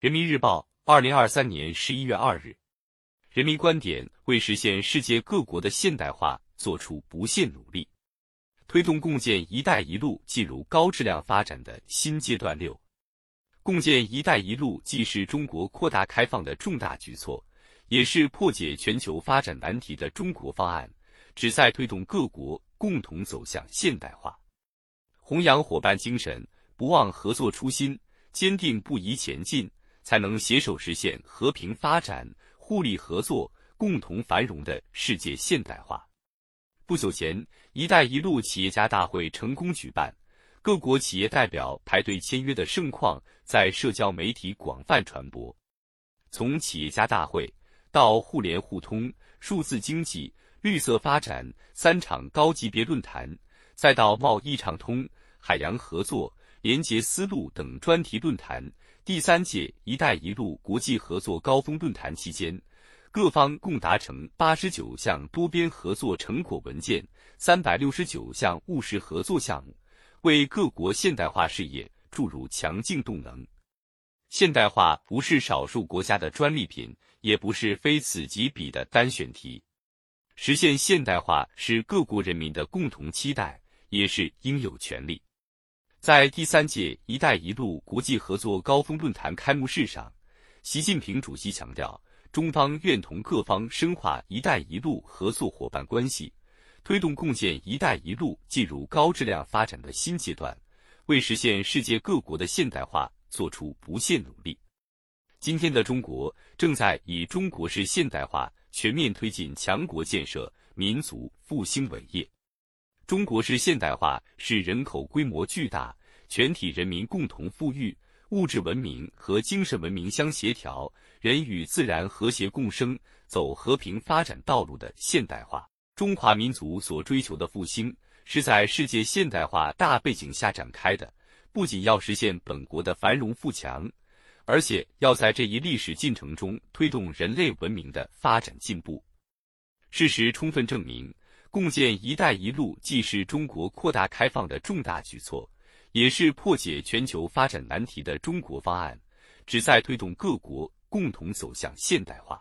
人民日报，二零二三年十一月二日，人民观点为实现世界各国的现代化做出不懈努力，推动共建“一带一路”进入高质量发展的新阶段。六，共建“一带一路”既是中国扩大开放的重大举措，也是破解全球发展难题的中国方案，旨在推动各国共同走向现代化，弘扬伙伴精神。不忘合作初心，坚定不移前进，才能携手实现和平发展、互利合作、共同繁荣的世界现代化。不久前，“一带一路”企业家大会成功举办，各国企业代表排队签约的盛况在社交媒体广泛传播。从企业家大会到互联互通、数字经济、绿色发展三场高级别论坛，再到贸易畅通、海洋合作。连结思路等专题论坛，第三届“一带一路”国际合作高峰论坛期间，各方共达成八十九项多边合作成果文件，三百六十九项务实合作项目，为各国现代化事业注入强劲动能。现代化不是少数国家的专利品，也不是非此即彼的单选题，实现现代化是各国人民的共同期待，也是应有权利。在第三届“一带一路”国际合作高峰论坛开幕式上，习近平主席强调，中方愿同各方深化“一带一路”合作伙伴关系，推动共建“一带一路”进入高质量发展的新阶段，为实现世界各国的现代化做出不懈努力。今天的中国正在以中国式现代化全面推进强国建设、民族复兴伟业。中国式现代化是人口规模巨大、全体人民共同富裕、物质文明和精神文明相协调、人与自然和谐共生、走和平发展道路的现代化。中华民族所追求的复兴，是在世界现代化大背景下展开的，不仅要实现本国的繁荣富强，而且要在这一历史进程中推动人类文明的发展进步。事实充分证明。共建“一带一路”既是中国扩大开放的重大举措，也是破解全球发展难题的中国方案，旨在推动各国共同走向现代化。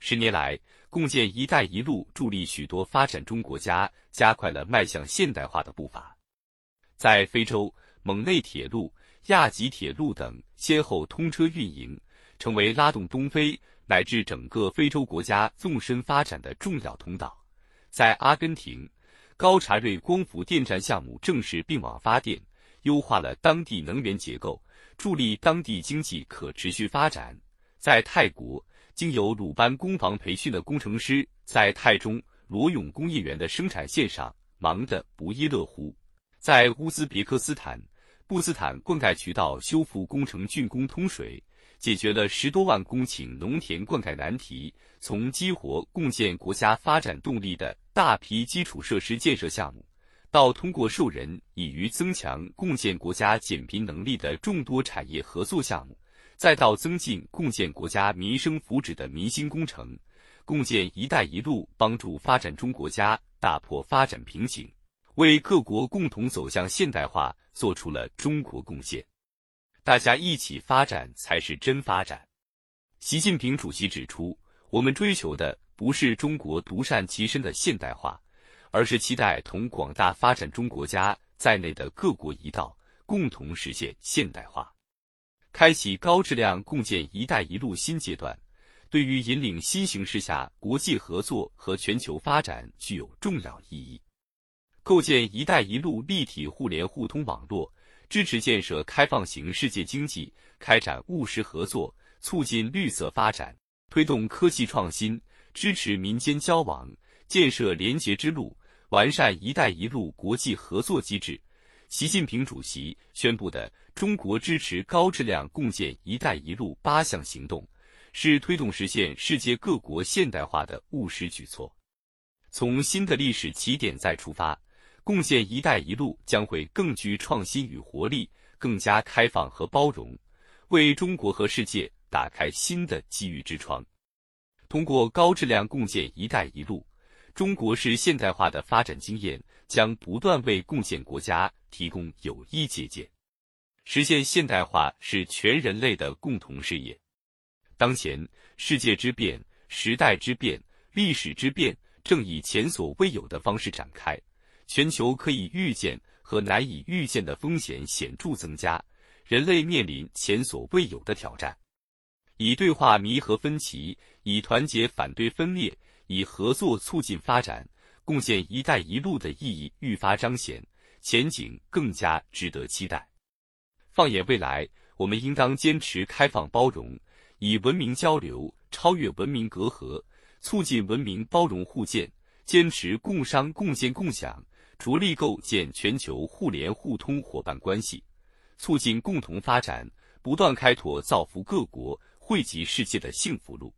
十年来，共建“一带一路”助力许多发展中国家加快了迈向现代化的步伐。在非洲，蒙内铁路、亚吉铁路等先后通车运营，成为拉动东非乃至整个非洲国家纵深发展的重要通道。在阿根廷，高查瑞光伏电站项目正式并网发电，优化了当地能源结构，助力当地经济可持续发展。在泰国，经由鲁班工房培训的工程师，在泰中罗永工业园的生产线上忙得不亦乐乎。在乌兹别克斯坦，布斯坦灌溉渠道修复工程竣工通水。解决了十多万公顷农田灌溉难题，从激活共建国家发展动力的大批基础设施建设项目，到通过授人以渔增强共建国家减贫能力的众多产业合作项目，再到增进共建国家民生福祉的民心工程，共建“一带一路”帮助发展中国家打破发展瓶颈，为各国共同走向现代化做出了中国贡献。大家一起发展才是真发展。习近平主席指出，我们追求的不是中国独善其身的现代化，而是期待同广大发展中国家在内的各国一道，共同实现现代化，开启高质量共建“一带一路”新阶段，对于引领新形势下国际合作和全球发展具有重要意义。构建“一带一路”立体互联互通网络。支持建设开放型世界经济，开展务实合作，促进绿色发展，推动科技创新，支持民间交往，建设廉洁之路，完善“一带一路”国际合作机制。习近平主席宣布的中国支持高质量共建“一带一路”八项行动，是推动实现世界各国现代化的务实举措。从新的历史起点再出发。共建“一带一路”将会更具创新与活力，更加开放和包容，为中国和世界打开新的机遇之窗。通过高质量共建“一带一路”，中国式现代化的发展经验将不断为共建国家提供有益借鉴。实现现代化是全人类的共同事业。当前，世界之变、时代之变、历史之变正以前所未有的方式展开，全球可以预见和难以预见的风险显著增加，人类面临前所未有的挑战。以对话弥合分歧，以团结反对分裂，以合作促进发展，共建“一带一路”的意义愈发彰显，前景更加值得期待。放眼未来，我们应当坚持开放包容。以文明交流超越文明隔阂，促进文明包容互鉴，坚持共商共建共享，着力构建全球互联互通伙伴关系，促进共同发展，不断开拓造福各国、汇集世界的幸福路。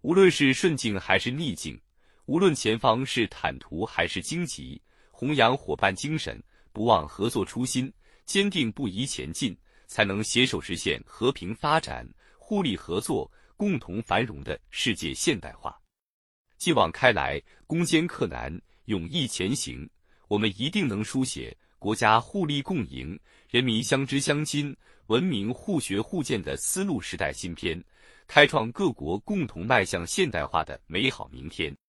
无论是顺境还是逆境，无论前方是坦途还是荆棘，弘扬伙伴精神，不忘合作初心，坚定不移前进，才能携手实现和平发展。互利合作、共同繁荣的世界现代化，继往开来，攻坚克难，勇毅前行。我们一定能书写国家互利共赢、人民相知相亲、文明互学互鉴的丝路时代新篇，开创各国共同迈向现代化的美好明天。